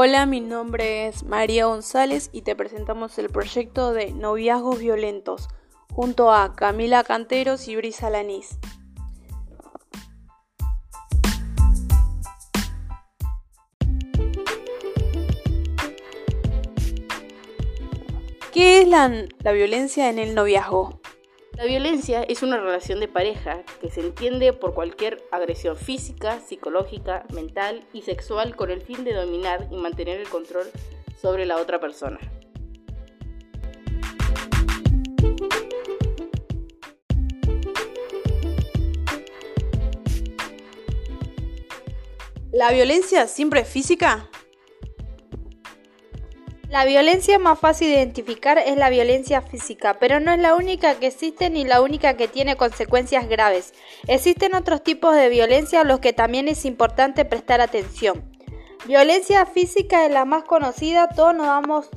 Hola, mi nombre es María González y te presentamos el proyecto de Noviazgos Violentos junto a Camila Canteros y Brisa Lanís. ¿Qué es la, la violencia en el noviazgo? La violencia es una relación de pareja que se entiende por cualquier agresión física, psicológica, mental y sexual con el fin de dominar y mantener el control sobre la otra persona. ¿La violencia siempre es física? La violencia más fácil de identificar es la violencia física, pero no es la única que existe ni la única que tiene consecuencias graves. Existen otros tipos de violencia a los que también es importante prestar atención. Violencia física es la más conocida, todos nos damos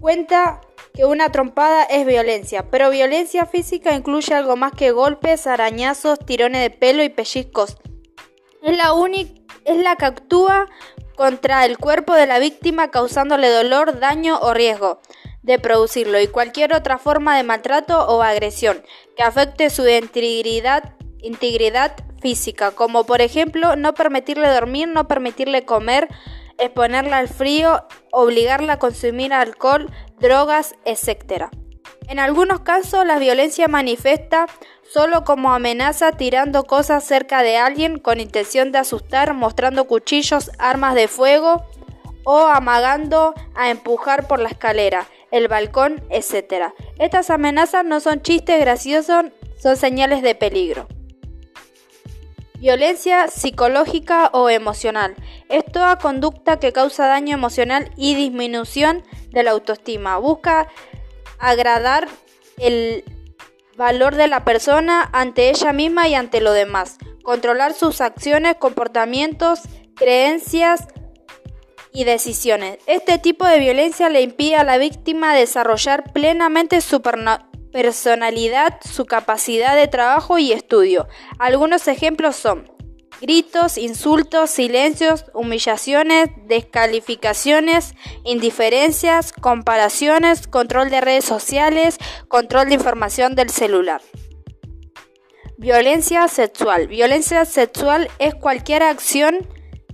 cuenta que una trompada es violencia, pero violencia física incluye algo más que golpes, arañazos, tirones de pelo y pellizcos. Es la única es la que actúa contra el cuerpo de la víctima causándole dolor, daño o riesgo de producirlo y cualquier otra forma de maltrato o agresión que afecte su integridad, física, como por ejemplo no permitirle dormir, no permitirle comer, exponerla al frío, obligarla a consumir alcohol, drogas, etc. En algunos casos la violencia manifiesta solo como amenaza tirando cosas cerca de alguien con intención de asustar, mostrando cuchillos, armas de fuego o amagando a empujar por la escalera, el balcón, etc. Estas amenazas no son chistes graciosos, son señales de peligro. Violencia psicológica o emocional. Es toda conducta que causa daño emocional y disminución de la autoestima. Busca agradar el valor de la persona ante ella misma y ante lo demás, controlar sus acciones, comportamientos, creencias y decisiones. Este tipo de violencia le impide a la víctima desarrollar plenamente su personalidad, su capacidad de trabajo y estudio. Algunos ejemplos son gritos, insultos, silencios, humillaciones, descalificaciones, indiferencias, comparaciones, control de redes sociales, control de información del celular. Violencia sexual. Violencia sexual es cualquier acción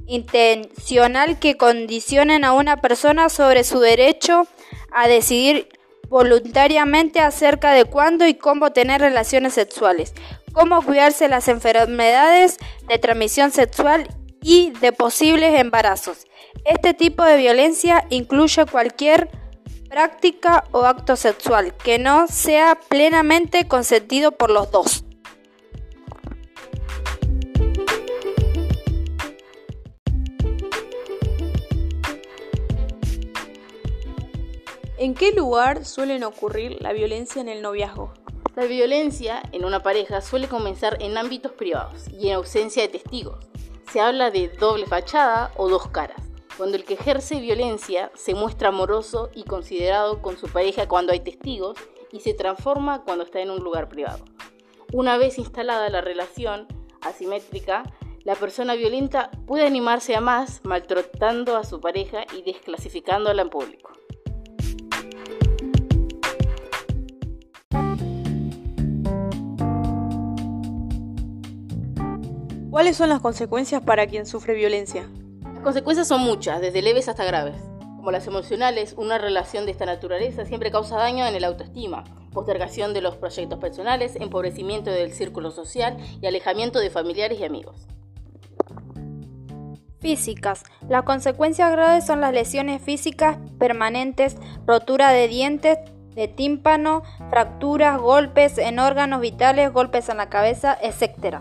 intencional que condicionen a una persona sobre su derecho a decidir voluntariamente acerca de cuándo y cómo tener relaciones sexuales, cómo cuidarse las enfermedades de transmisión sexual y de posibles embarazos. Este tipo de violencia incluye cualquier práctica o acto sexual que no sea plenamente consentido por los dos. ¿En qué lugar suelen ocurrir la violencia en el noviazgo? La violencia en una pareja suele comenzar en ámbitos privados y en ausencia de testigos. Se habla de doble fachada o dos caras, cuando el que ejerce violencia se muestra amoroso y considerado con su pareja cuando hay testigos y se transforma cuando está en un lugar privado. Una vez instalada la relación asimétrica, la persona violenta puede animarse a más maltratando a su pareja y desclasificándola en público. ¿Cuáles son las consecuencias para quien sufre violencia? Las consecuencias son muchas, desde leves hasta graves. Como las emocionales, una relación de esta naturaleza siempre causa daño en el autoestima, postergación de los proyectos personales, empobrecimiento del círculo social y alejamiento de familiares y amigos. Físicas. Las consecuencias graves son las lesiones físicas permanentes, rotura de dientes, de tímpano, fracturas, golpes en órganos vitales, golpes en la cabeza, etc.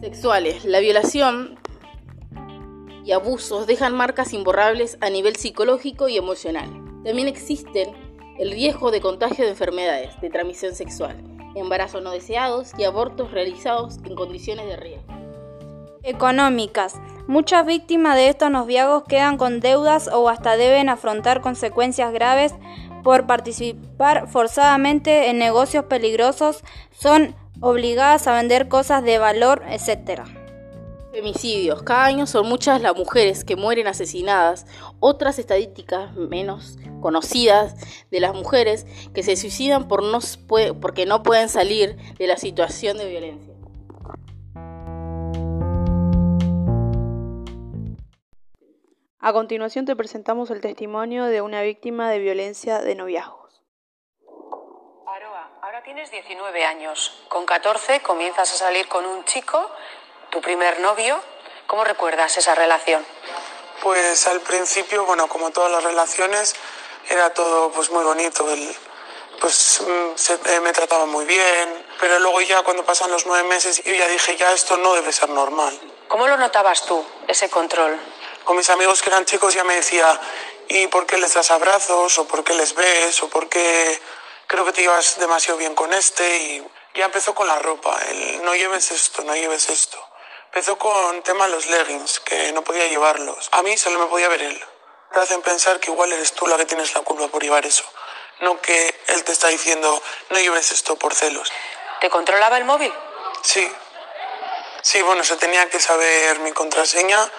Sexuales. La violación y abusos dejan marcas imborrables a nivel psicológico y emocional. También existen el riesgo de contagio de enfermedades de transmisión sexual, embarazos no deseados y abortos realizados en condiciones de riesgo. Económicas. Muchas víctimas de estos noviazgos quedan con deudas o hasta deben afrontar consecuencias graves por participar forzadamente en negocios peligrosos. Son obligadas a vender cosas de valor, etc. Femicidios. Cada año son muchas las mujeres que mueren asesinadas. Otras estadísticas menos conocidas de las mujeres que se suicidan por no, porque no pueden salir de la situación de violencia. A continuación te presentamos el testimonio de una víctima de violencia de noviazgos. Ahora tienes 19 años. Con 14 comienzas a salir con un chico tu primer novio. ¿Cómo recuerdas esa relación? Pues al principio, bueno, como todas las relaciones, era todo pues muy bonito. Él, pues mm, eh, me trataba muy bien, pero luego ya cuando pasan los nueve meses yo ya dije, ya esto no debe ser normal. ¿Cómo lo notabas tú, ese control? Con mis amigos que eran chicos ya me decía, ¿y por qué les das abrazos? ¿O por qué les ves? ¿O por qué creo que te llevas demasiado bien con este? Y ya empezó con la ropa, el no lleves esto, no lleves esto. Empezó con tema los leggings, que no podía llevarlos. A mí solo me podía ver él. Te hacen pensar que igual eres tú la que tienes la culpa por llevar eso. No que él te está diciendo, no lleves esto por celos. ¿Te controlaba el móvil? Sí. Sí, bueno, se tenía que saber mi contraseña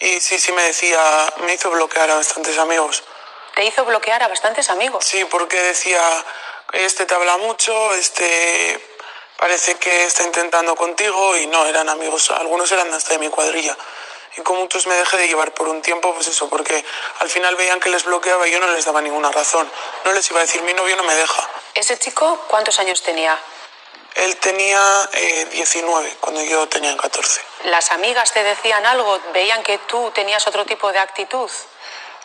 y sí, sí me decía, me hizo bloquear a bastantes amigos. ¿Te hizo bloquear a bastantes amigos? Sí, porque decía, este te habla mucho, este parece que está intentando contigo y no, eran amigos, algunos eran hasta de mi cuadrilla. Y con muchos me dejé de llevar por un tiempo, pues eso, porque al final veían que les bloqueaba y yo no les daba ninguna razón. No les iba a decir, mi novio no me deja. ¿Ese chico cuántos años tenía? Él tenía 19 eh, cuando yo tenía 14. ¿Las amigas te decían algo? ¿Veían que tú tenías otro tipo de actitud?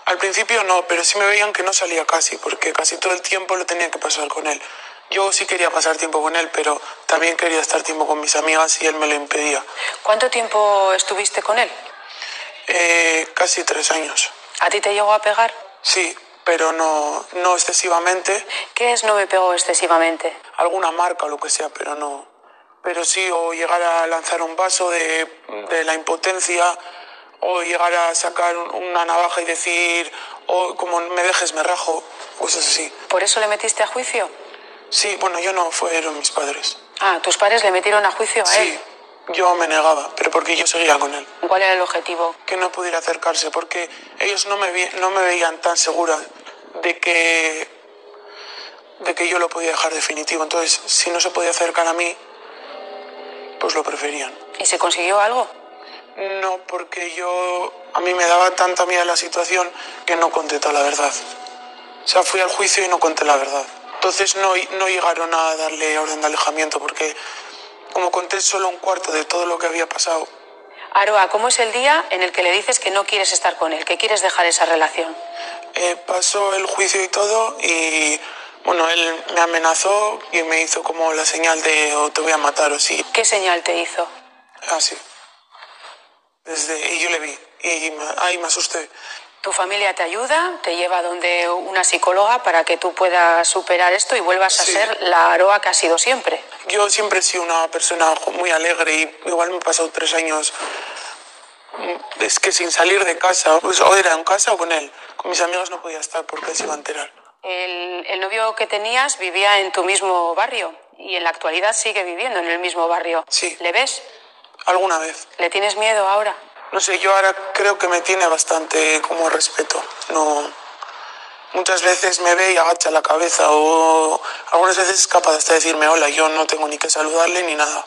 Al principio no, pero sí me veían que no salía casi, porque casi todo el tiempo lo tenía que pasar con él. Yo sí quería pasar tiempo con él, pero también quería estar tiempo con mis amigas y él me lo impedía. ¿Cuánto tiempo estuviste con él? Eh, casi tres años. ¿A ti te llegó a pegar? Sí, pero no, no excesivamente. ¿Qué es no me pegó excesivamente? Alguna marca o lo que sea, pero no. Pero sí, o llegar a lanzar un vaso de, de la impotencia, o llegar a sacar una navaja y decir, o como me dejes me rajo, cosas así. ¿Por eso le metiste a juicio? Sí, bueno, yo no, fueron mis padres. Ah, ¿tus padres le metieron a juicio a él? Sí, yo me negaba, pero porque yo seguía con él. ¿Cuál era el objetivo? Que no pudiera acercarse, porque ellos no me, no me veían tan segura de que, de que yo lo podía dejar definitivo. Entonces, si no se podía acercar a mí, pues lo preferían. ¿Y se consiguió algo? No, porque yo a mí me daba tanta miedo la situación que no conté toda la verdad. O sea, fui al juicio y no conté la verdad. Entonces no, no llegaron a darle orden de alejamiento porque como conté solo un cuarto de todo lo que había pasado. Aroa, ¿cómo es el día en el que le dices que no quieres estar con él, que quieres dejar esa relación? Eh, pasó el juicio y todo y bueno, él me amenazó y me hizo como la señal de o te voy a matar o sí. ¿Qué señal te hizo? Así. Desde, y yo le vi y ahí me asusté. Tu familia te ayuda, te lleva donde una psicóloga para que tú puedas superar esto y vuelvas a ser la Aroa que has sido siempre. Yo siempre he sido una persona muy alegre y igual me he pasado tres años mm, es que sin salir de casa, pues, o era en casa o con él. Con mis amigos no podía estar porque se iba a enterar. El, el novio que tenías vivía en tu mismo barrio y en la actualidad sigue viviendo en el mismo barrio. Sí. ¿Le ves? Alguna vez. ¿Le tienes miedo ahora? no sé, yo ahora creo que me tiene bastante como respeto. No, muchas veces me ve y agacha la cabeza o algunas veces es capaz de decirme hola, yo no tengo ni que saludarle ni nada.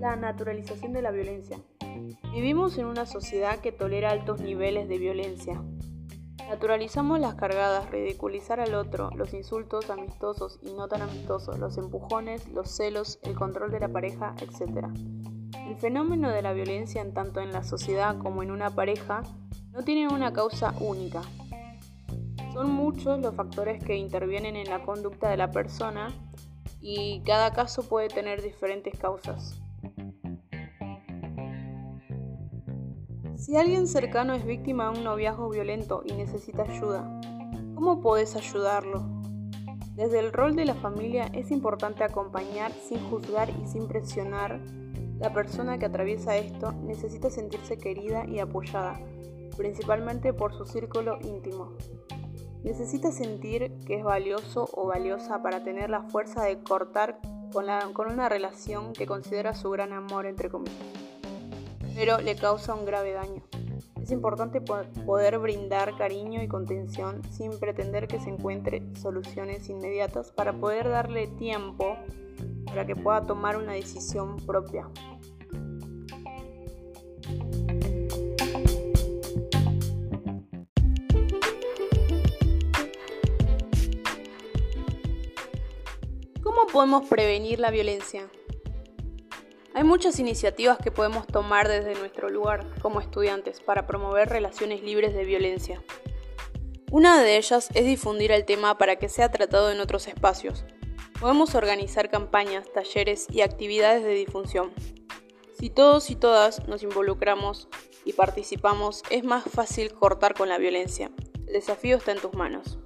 La naturalización de la violencia. Vivimos en una sociedad que tolera altos niveles de violencia, Naturalizamos las cargadas, ridiculizar al otro, los insultos amistosos y no tan amistosos, los empujones, los celos, el control de la pareja, etc. El fenómeno de la violencia en tanto en la sociedad como en una pareja no tiene una causa única. Son muchos los factores que intervienen en la conducta de la persona y cada caso puede tener diferentes causas. Si alguien cercano es víctima de un noviazgo violento y necesita ayuda, ¿cómo podés ayudarlo? Desde el rol de la familia es importante acompañar sin juzgar y sin presionar. La persona que atraviesa esto necesita sentirse querida y apoyada, principalmente por su círculo íntimo. necesita sentir que es valioso o valiosa para tener la fuerza de cortar con, con una relación que considera su gran amor, entre comillas, pero le causa un grave daño. Es importante poder brindar cariño y contención sin pretender que se encuentre soluciones inmediatas para poder darle tiempo para que pueda tomar una decisión propia. ¿Cómo podemos prevenir la violencia? Hay muchas iniciativas que podemos tomar desde nuestro lugar como estudiantes para promover relaciones libres de violencia. Una de ellas es difundir el tema para que sea tratado en otros espacios. Podemos organizar campañas, talleres y actividades de difusión. Si todos y todas nos involucramos y participamos, es más fácil cortar con la violencia. El desafío está en tus manos.